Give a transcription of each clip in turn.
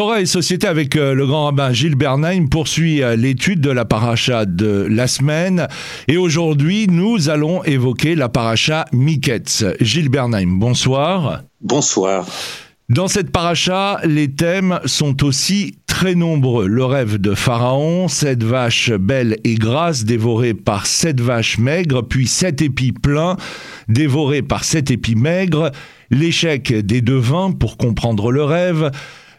Torah et Société avec euh, le grand rabbin Gilles Bernheim poursuit euh, l'étude de la paracha de la semaine. Et aujourd'hui, nous allons évoquer la paracha Miketz. Gilles Bernheim, bonsoir. Bonsoir. Dans cette paracha, les thèmes sont aussi très nombreux. Le rêve de Pharaon, sept vaches belles et grasses dévorées par sept vaches maigres, puis sept épis pleins dévorés par sept épis maigres, l'échec des devins pour comprendre le rêve,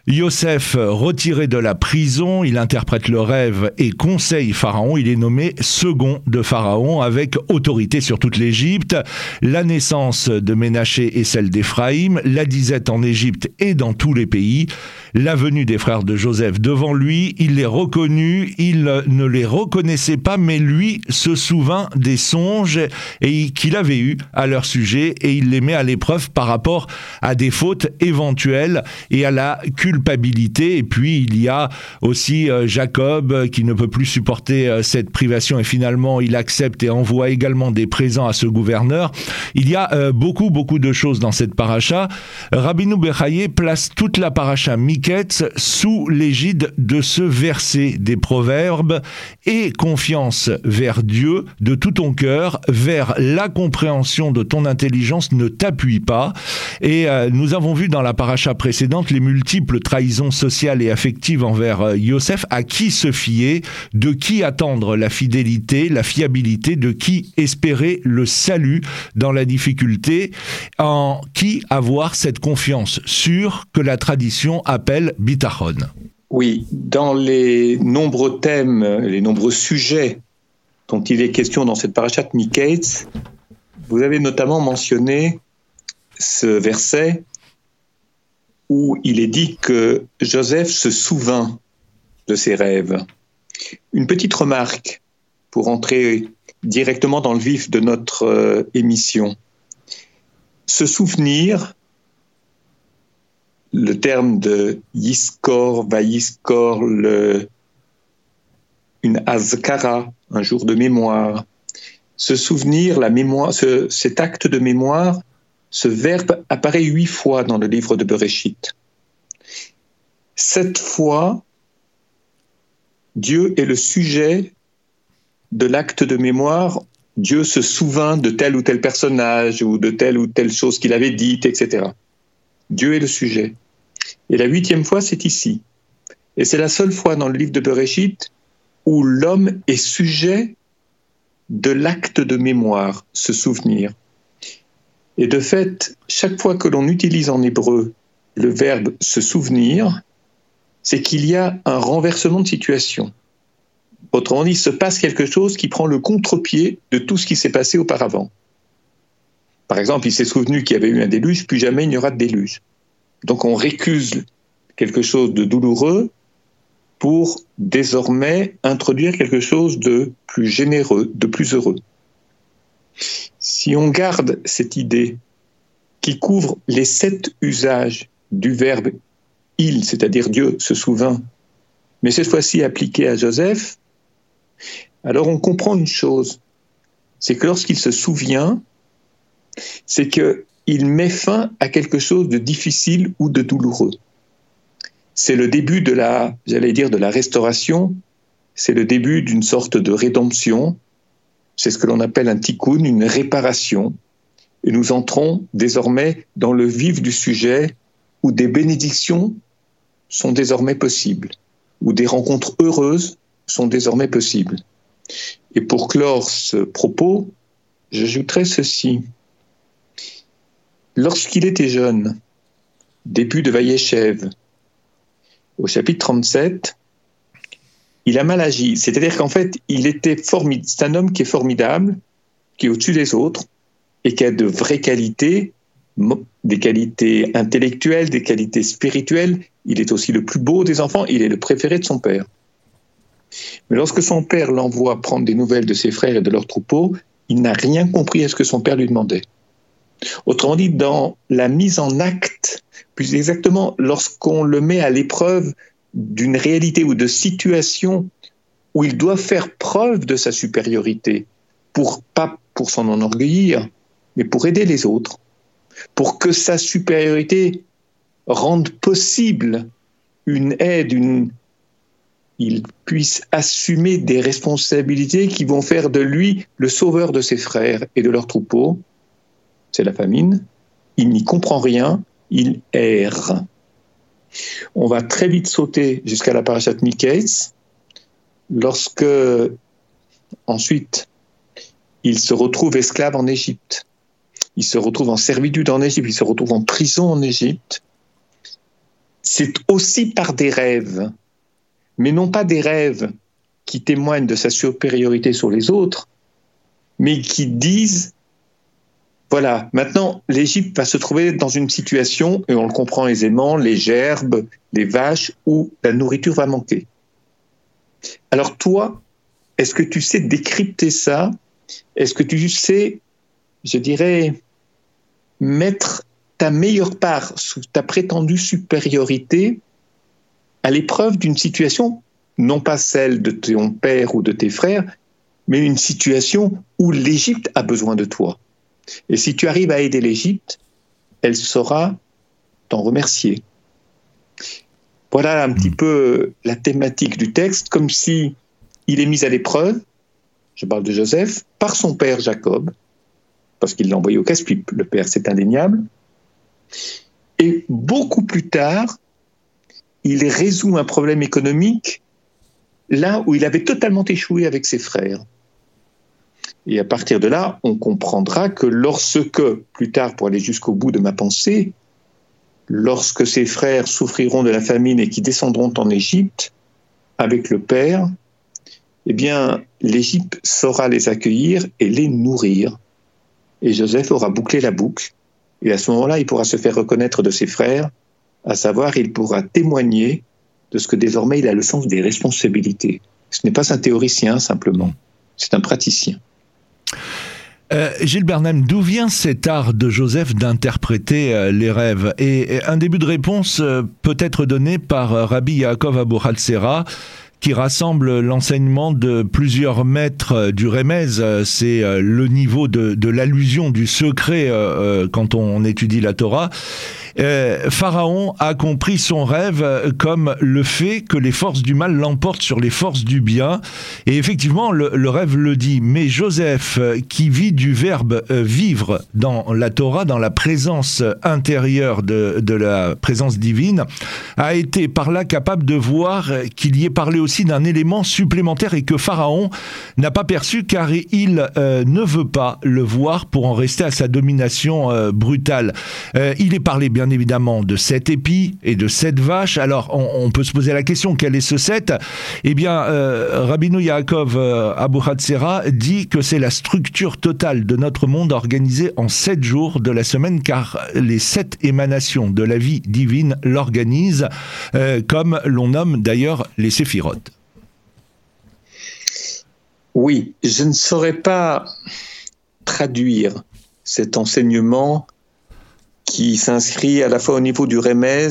Yosef, retiré de la prison, il interprète le rêve et conseille Pharaon. Il est nommé second de Pharaon avec autorité sur toute l'Égypte. La naissance de Ménaché et celle d'Éphraïm, la disette en Égypte et dans tous les pays la venue des frères de Joseph devant lui, il les reconnut, il ne les reconnaissait pas, mais lui se souvint des songes qu'il avait eus à leur sujet et il les met à l'épreuve par rapport à des fautes éventuelles et à la culpabilité. Et puis il y a aussi euh, Jacob qui ne peut plus supporter euh, cette privation et finalement il accepte et envoie également des présents à ce gouverneur. Il y a euh, beaucoup beaucoup de choses dans cette paracha. Rabbinou Bechaye place toute la paracha sous l'égide de ce verset des proverbes et confiance vers Dieu de tout ton cœur, vers la compréhension de ton intelligence ne t'appuie pas. Et euh, nous avons vu dans la paracha précédente les multiples trahisons sociales et affectives envers euh, Yosef, à qui se fier, de qui attendre la fidélité, la fiabilité, de qui espérer le salut dans la difficulté, en qui avoir cette confiance sûre que la tradition appelle Bitachon? Oui, dans les nombreux thèmes, les nombreux sujets dont il est question dans cette parachat Miketz, vous avez notamment mentionné ce verset où il est dit que Joseph se souvint de ses rêves. Une petite remarque pour entrer directement dans le vif de notre euh, émission. Se souvenir, le terme de yiskor, vayiskor, le, une azkara, un jour de mémoire. Ce souvenir, la mémoire, cet acte de mémoire, ce verbe apparaît huit fois dans le livre de Bereshit. Cette fois, Dieu est le sujet de l'acte de mémoire. Dieu se souvint de tel ou tel personnage ou de telle ou telle chose qu'il avait dite, etc. Dieu est le sujet. Et la huitième fois, c'est ici. Et c'est la seule fois dans le livre de Bereshit où l'homme est sujet de l'acte de mémoire, se souvenir. Et de fait, chaque fois que l'on utilise en hébreu le verbe se souvenir, c'est qu'il y a un renversement de situation. Autrement dit, il se passe quelque chose qui prend le contre-pied de tout ce qui s'est passé auparavant. Par exemple, il s'est souvenu qu'il y avait eu un déluge, plus jamais il n'y aura de déluge. Donc on récuse quelque chose de douloureux pour désormais introduire quelque chose de plus généreux, de plus heureux. Si on garde cette idée qui couvre les sept usages du verbe il, c'est-à-dire Dieu se souvint, mais cette fois-ci appliqué à Joseph, alors on comprend une chose, c'est que lorsqu'il se souvient, c'est que il met fin à quelque chose de difficile ou de douloureux. C'est le début de la, j'allais dire, de la restauration, c'est le début d'une sorte de rédemption, c'est ce que l'on appelle un tikkun, une réparation, et nous entrons désormais dans le vif du sujet où des bénédictions sont désormais possibles, où des rencontres heureuses sont désormais possibles. Et pour clore ce propos, j'ajouterai ceci. Lorsqu'il était jeune, début de Vaïechev, au chapitre 37, il a mal agi. C'est-à-dire qu'en fait, il était formidable. C'est un homme qui est formidable, qui est au-dessus des autres et qui a de vraies qualités, des qualités intellectuelles, des qualités spirituelles. Il est aussi le plus beau des enfants. Il est le préféré de son père. Mais lorsque son père l'envoie prendre des nouvelles de ses frères et de leurs troupeaux, il n'a rien compris à ce que son père lui demandait. Autrement dit, dans la mise en acte, plus exactement lorsqu'on le met à l'épreuve d'une réalité ou de situation où il doit faire preuve de sa supériorité, pour pas pour s'en enorgueillir, mais pour aider les autres, pour que sa supériorité rende possible une aide, une, il puisse assumer des responsabilités qui vont faire de lui le sauveur de ses frères et de leurs troupeaux. C'est la famine. Il n'y comprend rien, il erre. On va très vite sauter jusqu'à la parachat Miketz, lorsque ensuite il se retrouve esclave en Égypte. Il se retrouve en servitude en Égypte, il se retrouve en prison en Égypte. C'est aussi par des rêves mais non pas des rêves qui témoignent de sa supériorité sur les autres, mais qui disent, voilà, maintenant l'Égypte va se trouver dans une situation, et on le comprend aisément, les gerbes, les vaches, où la nourriture va manquer. Alors toi, est-ce que tu sais décrypter ça? Est-ce que tu sais, je dirais, mettre ta meilleure part sous ta prétendue supériorité à l'épreuve d'une situation, non pas celle de ton père ou de tes frères, mais une situation où l'Égypte a besoin de toi? Et si tu arrives à aider l'Égypte, elle saura t'en remercier. Voilà un petit hmm. peu la thématique du texte, comme si il est mis à l'épreuve, je parle de Joseph, par son père Jacob, parce qu'il l'a envoyé au casse-pipe, le père c'est indéniable, et beaucoup plus tard, il résout un problème économique là où il avait totalement échoué avec ses frères. Et à partir de là, on comprendra que lorsque, plus tard pour aller jusqu'au bout de ma pensée, lorsque ses frères souffriront de la famine et qui descendront en Égypte avec le Père, eh bien, l'Égypte saura les accueillir et les nourrir. Et Joseph aura bouclé la boucle. Et à ce moment-là, il pourra se faire reconnaître de ses frères à savoir il pourra témoigner de ce que désormais il a le sens des responsabilités. Ce n'est pas un théoricien simplement, c'est un praticien. Euh, Gilles Bernheim, d'où vient cet art de Joseph d'interpréter euh, les rêves? Et, un début de réponse euh, peut être donné par Rabbi Yaakov Abu Halsera, qui rassemble l'enseignement de plusieurs maîtres du Remez. C'est le niveau de, l'allusion, du secret quand on étudie la Torah. Euh, Pharaon a compris son rêve comme le fait que les forces du mal l'emportent sur les forces du bien. Et effectivement, le, rêve le dit. Mais Joseph, qui vit du verbe euh, vivre dans la Torah, dans la présence intérieure de, de la présence divine, a été par là capable de voir qu'il y est parlé aussi d'un élément supplémentaire et que Pharaon n'a pas perçu car il euh, ne veut pas le voir pour en rester à sa domination brutale. il est parlé bien évidemment de sept épis et de sept vaches. Alors on, peut se poser la question, quel est ce sept? Eh bien, euh, Rabbinou Yaakov euh, Abu Hatzera dit que c'est la structure totale de notre monde organisée en sept jours de la semaine, car les sept émanations de la vie divine l'organisent, euh, comme l'on nomme d'ailleurs les séphirotes. Oui, je ne saurais pas traduire cet enseignement qui s'inscrit à la fois au niveau du Remez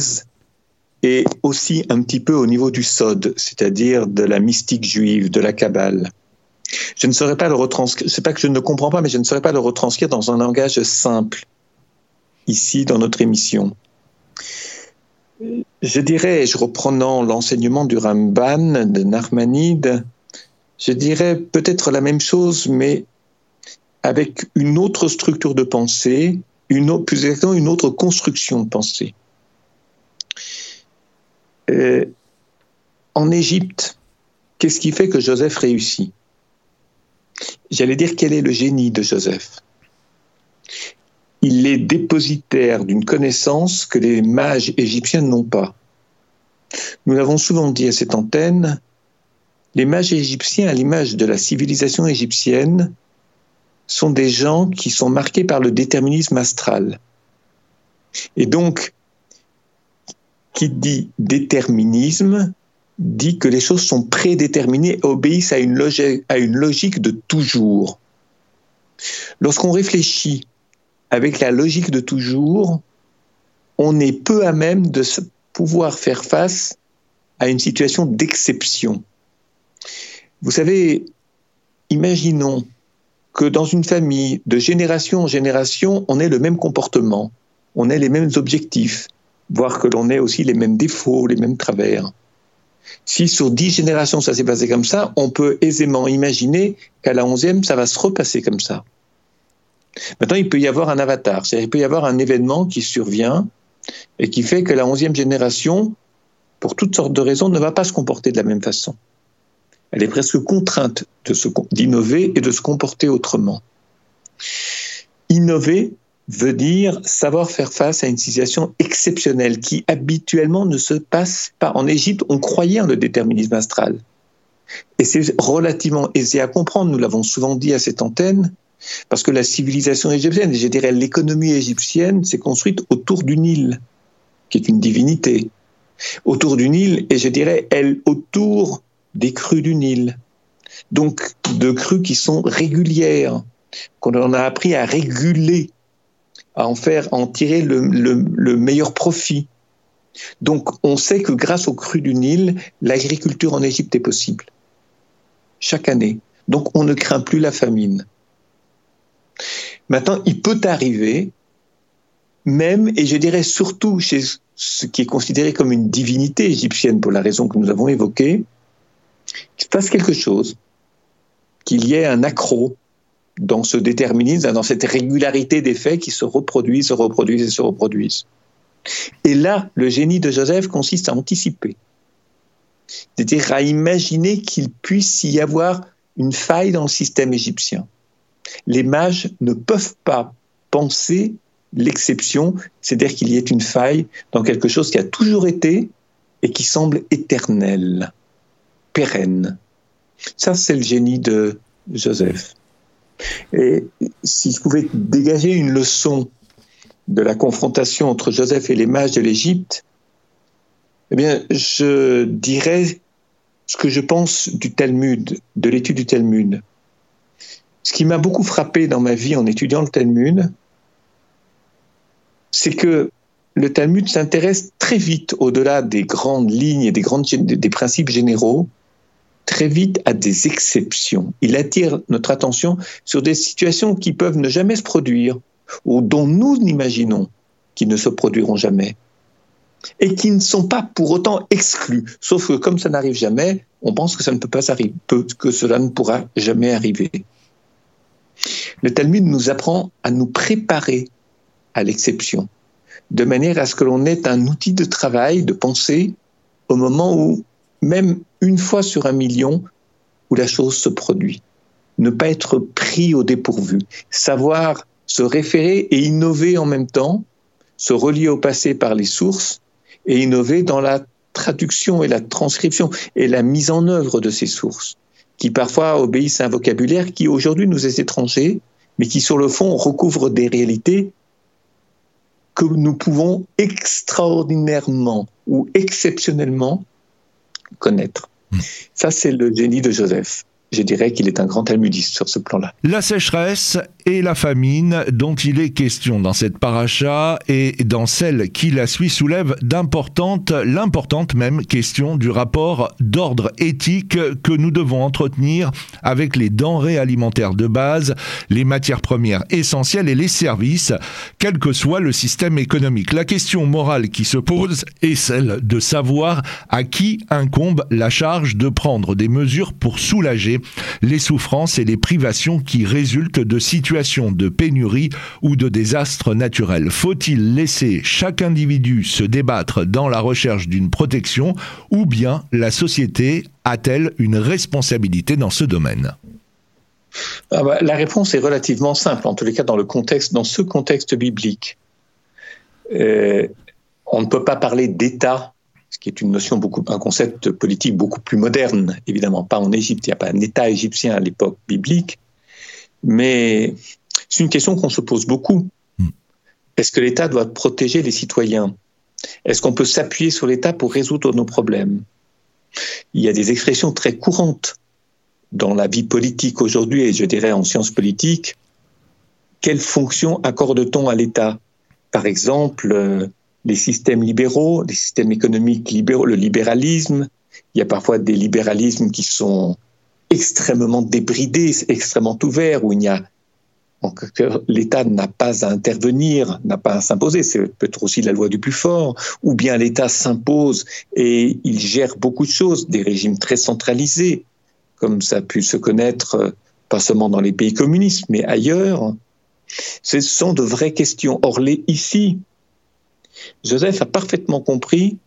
et aussi un petit peu au niveau du Sod, c'est-à-dire de la mystique juive, de la Kabbale. Je ne saurais pas le retranscrire, c'est pas que je ne comprends pas, mais je ne saurais pas le retranscrire dans un langage simple, ici, dans notre émission. Je dirais, je reprenant l'enseignement du Ramban, de Narmanide, je dirais peut-être la même chose, mais avec une autre structure de pensée, une, plus exactement une autre construction de pensée. Euh, en Égypte, qu'est-ce qui fait que Joseph réussit? J'allais dire quel est le génie de Joseph? Il est dépositaire d'une connaissance que les mages égyptiens n'ont pas. Nous l'avons souvent dit à cette antenne, les mages égyptiens, à l'image de la civilisation égyptienne, sont des gens qui sont marqués par le déterminisme astral. Et donc, qui dit déterminisme dit que les choses sont prédéterminées, obéissent à une, logique, à une logique de toujours. Lorsqu'on réfléchit avec la logique de toujours, on est peu à même de pouvoir faire face à une situation d'exception. Vous savez, imaginons que dans une famille, de génération en génération, on ait le même comportement, on ait les mêmes objectifs, voir que l'on ait aussi les mêmes défauts, les mêmes travers. Si sur dix générations ça s'est passé comme ça, on peut aisément imaginer qu'à la onzième, ça va se repasser comme ça. Maintenant, il peut y avoir un avatar, c'est-à-dire il peut y avoir un événement qui survient et qui fait que la onzième génération, pour toutes sortes de raisons, ne va pas se comporter de la même façon. Elle est presque contrainte d'innover et de se comporter autrement. Innover veut dire savoir faire face à une situation exceptionnelle qui habituellement ne se passe pas. En Égypte, on croyait en le déterminisme astral. Et c'est relativement aisé à comprendre, nous l'avons souvent dit à cette antenne, parce que la civilisation égyptienne, je dirais l'économie égyptienne, s'est construite autour du Nil, qui est une divinité. Autour du Nil, et je dirais, elle, autour des crues du Nil. Donc, de crues qui sont régulières, qu'on en a appris à réguler, à en faire, à en tirer le, le meilleur profit. Donc, on sait que grâce aux crues du Nil, l'agriculture en Égypte est possible. Chaque année. Donc, on ne craint plus la famine. Maintenant, il peut arriver, même, et je dirais surtout chez ce qui est considéré comme une divinité égyptienne pour la raison que nous avons évoquée, qu'il se passe quelque chose, qu'il y ait un accro dans ce déterminisme, dans cette régularité des faits qui se reproduisent, se reproduisent et se reproduisent. Et là, le génie de Joseph consiste à anticiper, c'est-à-dire à imaginer qu'il puisse y avoir une faille dans le système égyptien. Les mages ne peuvent pas penser l'exception, c'est-à-dire qu'il y ait une faille dans quelque chose qui a toujours été et qui semble éternel, pérenne. Ça, c'est le génie de Joseph. Et si je pouvais dégager une leçon de la confrontation entre Joseph et les mages de l'Égypte, eh bien, je dirais ce que je pense du Talmud, de l'étude du Talmud. Ce qui m'a beaucoup frappé dans ma vie en étudiant le Talmud, c'est que le Talmud s'intéresse très vite, au-delà des grandes lignes et des, grandes, des principes généraux, très vite à des exceptions. Il attire notre attention sur des situations qui peuvent ne jamais se produire ou dont nous imaginons qu'ils ne se produiront jamais et qui ne sont pas pour autant exclus. Sauf que comme ça n'arrive jamais, on pense que que cela ne pourra jamais arriver. Le Talmud nous apprend à nous préparer à l'exception, de manière à ce que l'on ait un outil de travail, de pensée, au moment où, même une fois sur un million, où la chose se produit. Ne pas être pris au dépourvu, savoir se référer et innover en même temps, se relier au passé par les sources et innover dans la traduction et la transcription et la mise en œuvre de ces sources, qui parfois obéissent à un vocabulaire qui aujourd'hui nous est étranger mais qui sur le fond recouvre des réalités que nous pouvons extraordinairement ou exceptionnellement connaître. Hmm. Ça, c'est le génie de Joseph je dirais qu'il est un grand talmudiste sur ce plan-là. La sécheresse et la famine dont il est question dans cette paracha et dans celle qui la suit soulève d'importantes, l'importante même question du rapport d'ordre éthique que nous devons entretenir avec les denrées alimentaires de base, les matières premières essentielles et les services, quel que soit le système économique. La question morale qui se pose est celle de savoir à qui incombe la charge de prendre des mesures pour soulager les souffrances et les privations qui résultent de situations de pénurie ou de désastres naturels. Faut-il laisser chaque individu se débattre dans la recherche d'une protection ou bien la société a-t-elle une responsabilité dans ce domaine? Ah bah, La réponse est relativement simple, en tous les cas dans, le contexte, dans ce contexte biblique. Euh, on ne peut pas parler d'État ce qui est une notion beaucoup, un concept politique beaucoup plus moderne, évidemment pas en Égypte, il n'y a pas un État égyptien à l'époque biblique, mais c'est une question qu'on se pose beaucoup. Hmm. Est-ce que l'État doit protéger les citoyens? Est-ce qu'on peut s'appuyer sur l'État pour résoudre nos problèmes? Il y a des expressions très courantes dans la vie politique aujourd'hui, et je dirais en sciences politiques. Quelle fonction accorde-t-on à l'État? Par exemple, euh, les systèmes libéraux, les systèmes économiques libéraux, le libéralisme. Il y a parfois des libéralismes qui sont extrêmement débridés, extrêmement ouverts, où il n'y a l'État n'a pas à intervenir, n'a pas à s'imposer, c'est peut-être aussi la loi du plus fort, ou bien l'État s'impose et il gère beaucoup de choses, des régimes très centralisés, comme ça a pu se connaître euh, pas seulement dans les pays communistes, mais ailleurs. Ce sont de vraies questions. Or, les, ici, Joseph a parfaitement compris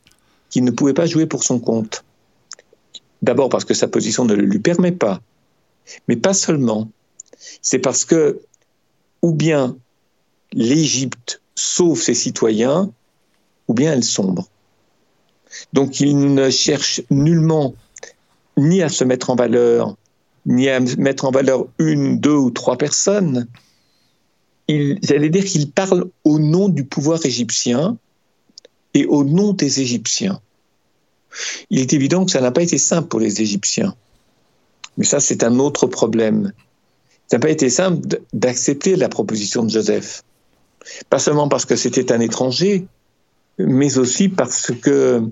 qu'il ne pouvait pas jouer pour son compte. D'abord parce que sa position ne le lui permet pas, mais pas seulement. C'est parce que ou bien l'Égypte sauve ses citoyens, ou bien elle sombre. Donc il ne cherche nullement ni à se mettre en valeur, ni à mettre en valeur une, deux ou trois personnes. J'allais dire qu'il parle au nom du pouvoir égyptien et au nom des Égyptiens. Il est évident que ça n'a pas été simple pour les Égyptiens. Mais ça, c'est un autre problème ça n'a pas été simple d'accepter la proposition de Joseph. Pas seulement parce que c'était un étranger, mais aussi parce que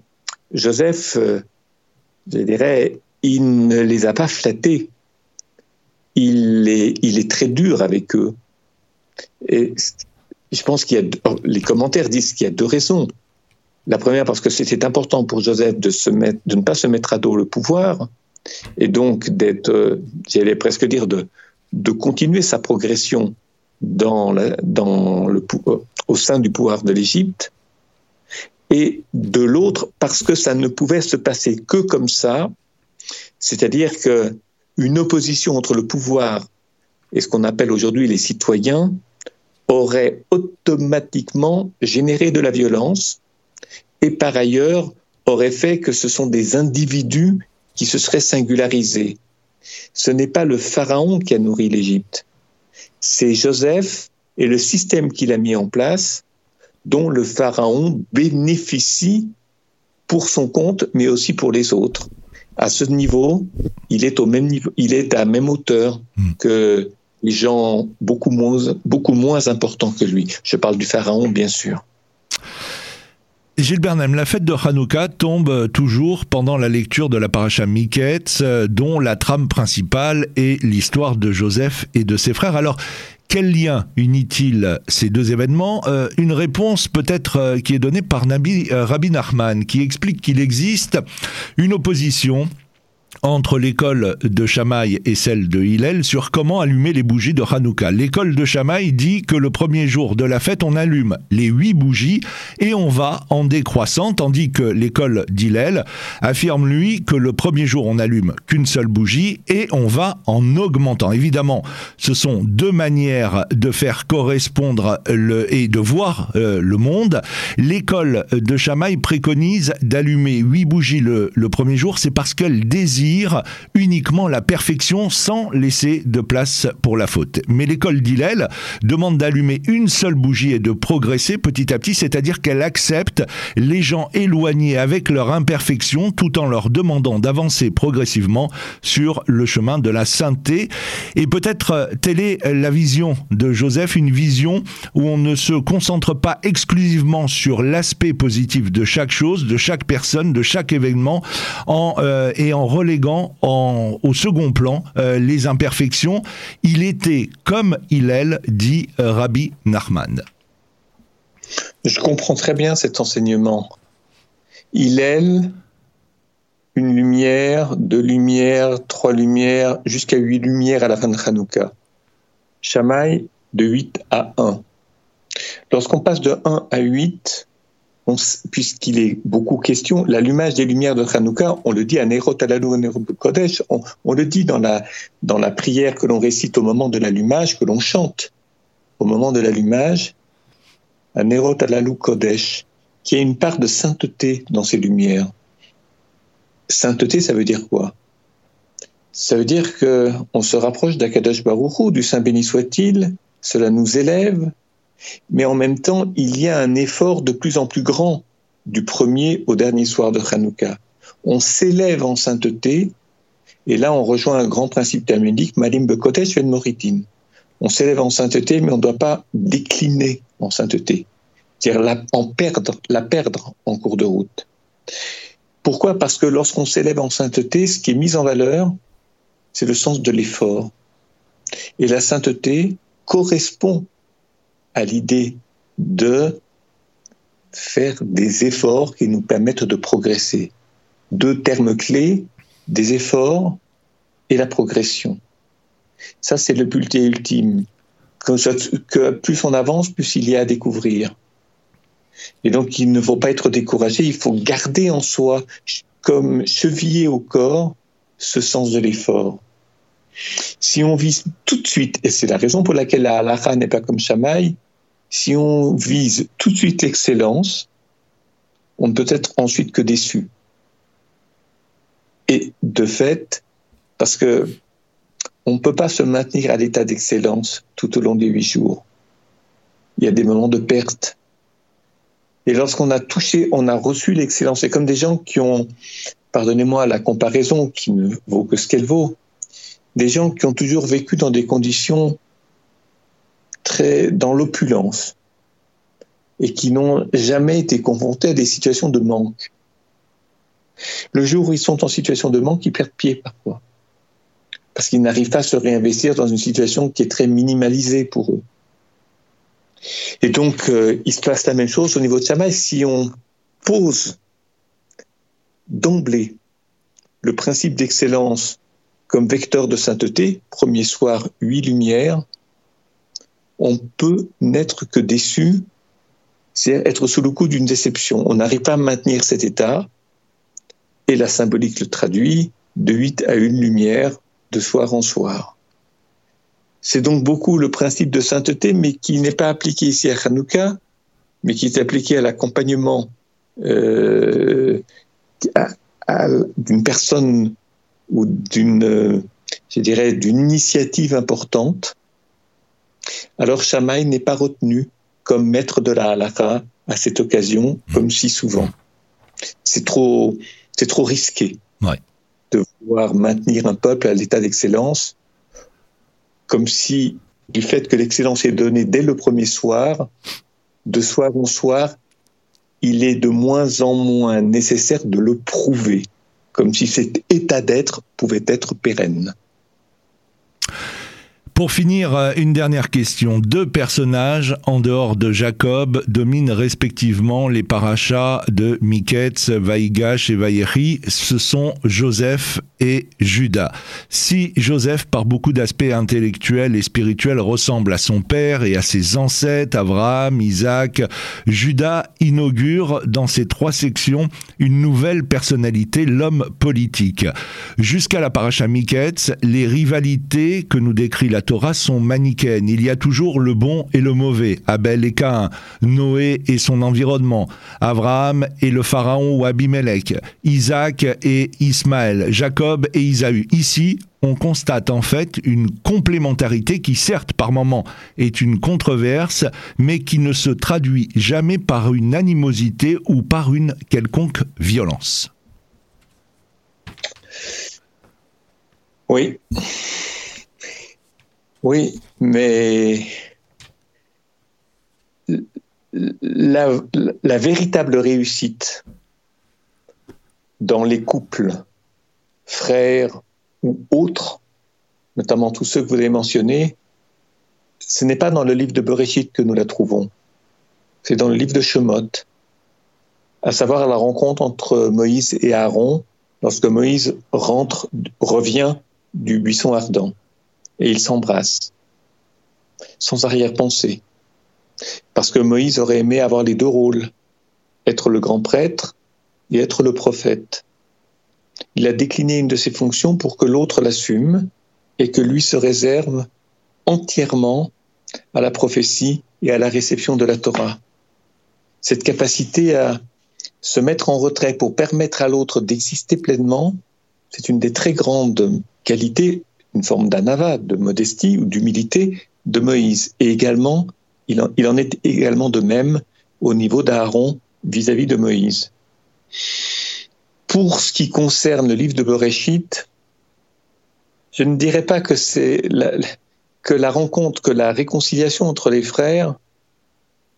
Joseph, euh, je dirais, il ne les a pas flattés. Il est, très dur avec eux. Et je pense qu'il y a, oh, les commentaires disent qu'il y a deux raisons. La première, parce que c'était important pour Joseph de, se mettre, de ne pas se mettre à dos le pouvoir, et donc d'être, euh, j'allais presque dire, de, de continuer sa progression dans, dans le, euh, au sein du pouvoir de l'Égypte, et de l'autre parce que ça ne pouvait se passer que comme ça, c'est-à-dire que une opposition entre le pouvoir et ce qu'on appelle aujourd'hui les citoyens aurait automatiquement généré de la violence et par ailleurs aurait fait que ce sont des individus qui se seraient singularisés ce n'est pas le Pharaon qui a nourri l'Égypte, c'est Joseph et le système qu'il a mis en place dont le Pharaon bénéficie pour son compte, mais aussi pour les autres. À ce niveau, il est au même niveau, il est à la même hauteur hmm. que les gens beaucoup moins, beaucoup moins importants que lui. Je parle du Pharaon, bien sûr. Gilles Bernheim, la fête de Hanouka tombe toujours pendant la lecture de la paracha Miketz, euh, dont la trame principale est l'histoire de Joseph et de ses frères. Alors, quel lien unit-il ces deux événements? Euh, Une réponse peut-être euh, qui est donnée par Rabbi Nachman, qui explique qu'il existe une opposition entre l'école de Chamaï et celle de Hillel sur comment allumer les bougies de Hanouka. L'école de Chamaï dit que le premier jour de la fête, on allume les huit bougies et on va en décroissant, tandis que l'école d'Hillel affirme, lui, que le premier jour, on allume qu'une seule bougie et on va en augmentant. Évidemment, ce sont deux manières de faire correspondre et de voir euh, le monde. L'école de Chamaï préconise d'allumer huit bougies le premier jour, c'est parce qu'elle désire uniquement la perfection sans laisser de place pour la faute. Mais l'école d'Hillel demande d'allumer une seule bougie et de progresser petit à petit, c'est-à-dire qu'elle accepte les gens éloignés avec leur imperfection tout en leur demandant d'avancer progressivement sur le chemin de la sainteté. Et peut-être euh, telle est la vision de Joseph, une vision où on ne se concentre pas exclusivement sur l'aspect positif de chaque chose, de chaque personne, de chaque événement, en, euh, et en en, au second plan euh, les imperfections. Il était comme Hillel, dit euh, Rabbi Nachman. Je comprends très bien cet enseignement. Hillel, une lumière, deux lumières, trois lumières, jusqu'à huit lumières à la fin de Hanouka. Shamaï, de 8 à 1. Lorsqu'on passe de 1 à 8, puisqu'il est beaucoup question, l'allumage des lumières de Hanouka, on le dit à Nerot Kodesh, on, on, le dit dans la, dans la prière que l'on récite au moment de l'allumage, que l'on chante au moment de l'allumage, à Nerot Kodesh, qui a une part de sainteté dans ces lumières. Sainteté, ça veut dire quoi? Ça veut dire que on se rapproche d'Akadosh Baruchou, du Saint béni soit-il, cela nous élève, mais en même temps, il y a un effort de plus en plus grand du premier au dernier soir de Hanouka. On s'élève en sainteté, et là on rejoint un grand principe talmudique, Malim Bekotesh Ven Moritin. On s'élève en sainteté, mais on ne doit pas décliner en sainteté, c'est-à-dire la perdre en cours de route. Pourquoi? Parce que lorsqu'on s'élève en sainteté, ce qui est mis en valeur, c'est le sens de l'effort. Et la sainteté, correspond à l'idée de faire des efforts qui nous permettent de progresser. Deux termes clés, des efforts et la progression. Ça, c'est le but ultime. Que, plus on avance, plus il y a à découvrir. Et donc, il ne faut pas être découragé, il faut garder en soi, comme cheviller au corps, ce sens de l'effort. Si on vise tout de suite, et c'est la raison pour laquelle la halakha n'est pas comme Shamaï, si on vise tout de suite l'excellence, on ne peut être ensuite que déçu. Et de fait, parce que on ne peut pas se maintenir à l'état d'excellence tout au long des huit jours. Il y a des moments de perte. Et lorsqu'on a touché, on a reçu l'excellence. C'est comme des gens qui ont, pardonnez-moi la comparaison qui ne vaut que ce qu'elle vaut, des gens qui ont toujours vécu dans des conditions très dans l'opulence et qui n'ont jamais été confrontés à des situations de manque. Le jour où ils sont en situation de manque, ils perdent pied parfois. Parce qu'ils n'arrivent pas à se réinvestir dans une situation qui est très minimalisée pour eux. Et donc, euh, il se passe la même chose au niveau de Shamaï. Si on pose d'emblée le principe d'excellence comme vecteur de sainteté, premier soir, huit lumières, on peut n'être que déçu, c'est être sous le coup d'une déception. On n'arrive pas à maintenir cet état, et la symbolique le traduit, de huit à une lumière, de soir en soir. C'est donc beaucoup le principe de sainteté, mais qui n'est pas appliqué ici à Hanouka, mais qui est appliqué à l'accompagnement euh, d'une personne ou d'une, je dirais, d'une initiative importante, alors Shamaï n'est pas retenu comme maître de la halakha à cette occasion, comme si souvent. C'est trop, c'est trop risqué. De vouloir maintenir un peuple à l'état d'excellence, comme si du fait que l'excellence est donnée dès le premier soir, de soir en soir, il est de moins en moins nécessaire de le prouver comme si cet état d'être pouvait être pérenne. Pour finir, euh, une dernière question. Deux personnages en dehors de Jacob dominent respectivement les parachas de Miketz, Vaïgash et Vaïri. Ce sont Joseph et Judas. Si Joseph, par beaucoup d'aspects intellectuels et spirituels, ressemble à son père et à ses ancêtres, Abraham, Isaac, Judas inaugure dans ces trois sections une nouvelle personnalité, l'homme politique. Jusqu'à la paracha Miketz, les rivalités que nous décrit la Torah sont manichéennes. Il y a toujours le bon et le mauvais. Abel et Cain, Noé et son environnement, Abraham et le pharaon ou Abimelech, Isaac et Ismaël, Jacob et Isaü. Ici, on constate en fait une complémentarité qui certes par moments est une controverse, mais qui ne se traduit jamais par une animosité ou par une quelconque violence. Oui. Oui, mais la, véritable réussite dans les couples, frères ou autres, notamment tous ceux que vous avez mentionnés, ce n'est pas dans le livre de Bereshit que nous la trouvons, c'est dans le livre de Shemot, à savoir la rencontre entre Moïse et Aaron lorsque Moïse rentre, revient du buisson ardent et ils s'embrassent, sans arrière-pensée. Parce que Moïse aurait aimé avoir les deux rôles, être le grand prêtre et être le prophète. Il a décliné une de ses fonctions pour que l'autre l'assume et que lui se réserve entièrement à la prophétie et à la réception de la Torah. Cette capacité à se mettre en retrait pour permettre à l'autre d'exister pleinement, c'est une des très grandes qualités une forme d'anava, de modestie ou d'humilité de Moïse. Et également, il en, est également de même au niveau d'Aaron vis-à-vis de Moïse. Pour ce qui concerne le livre de Bereshit, je ne dirais pas que c'est que la rencontre, que la réconciliation entre les frères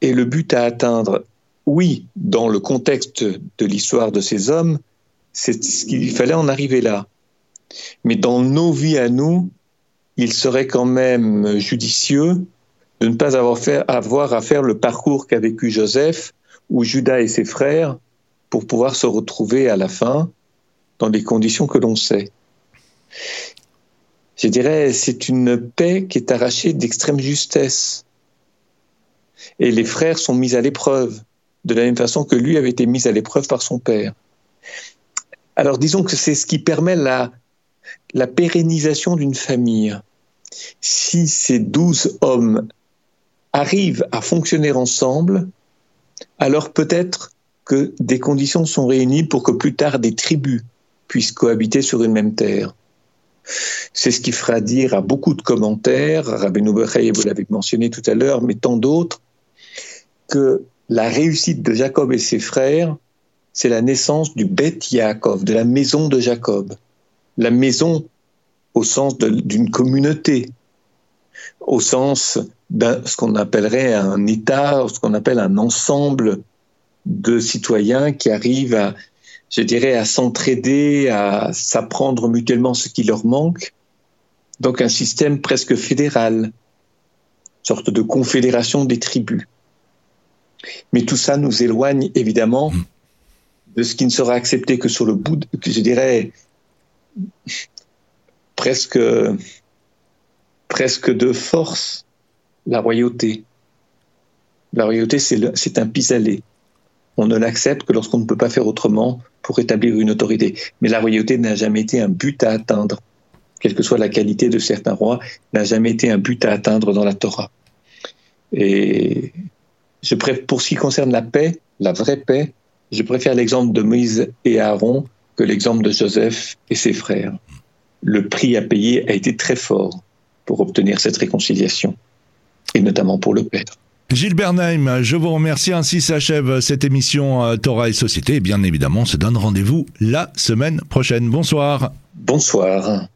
est le but à atteindre. Oui, dans le contexte de l'histoire de ces hommes, c'est ce qu'il fallait en arriver là. Mais dans nos vies à nous, il serait quand même judicieux de ne pas avoir, à faire le parcours qu'a vécu Joseph ou Judas et ses frères pour pouvoir se retrouver à la fin dans les conditions que l'on sait. Je dirais, c'est une paix qui est arrachée d'extrême justesse. Et les frères sont mis à l'épreuve, de la même façon que lui avait été mis à l'épreuve par son père. Alors disons que c'est ce qui permet la, la pérennisation d'une famille. Si ces douze hommes arrivent à fonctionner ensemble, alors peut-être que des conditions sont réunies pour que plus tard des tribus puissent cohabiter sur une même terre. C'est ce qui fera dire à beaucoup de commentaires, Rabbeinu Bechai, vous l'avez mentionné tout à l'heure, mais tant d'autres, que la réussite de Jacob et ses frères, c'est la naissance du Beth Yaakov, de la maison de Jacob. La maison au sens d'une communauté, au sens de ce qu'on appellerait un État, ce qu'on appelle un ensemble de citoyens qui arrivent à, je dirais, à s'entraider, à s'apprendre mutuellement ce qui leur manque. Donc un système presque fédéral, sorte de confédération des tribus. Mais tout ça nous éloigne évidemment mm. de ce qui ne sera accepté que sur le bout, de, je dirais, presque, presque de force, la royauté. La royauté, c'est un pis-aller. On ne l'accepte que lorsqu'on ne peut pas faire autrement pour établir une autorité. Mais la royauté n'a jamais été un but à atteindre, quelle que soit la qualité de certains rois, n'a jamais été un but à atteindre dans la Torah. Et je pour ce qui concerne la paix, la vraie paix, je préfère l'exemple de Moïse et Aaron que l'exemple de Joseph et ses frères. Le prix à payer a été très fort pour obtenir cette réconciliation, et notamment pour le Père. Gilles Bernheim, je vous remercie. Ainsi s'achève cette émission euh, Torah et Société. Et bien évidemment, on se donne rendez-vous la semaine prochaine. Bonsoir. Bonsoir.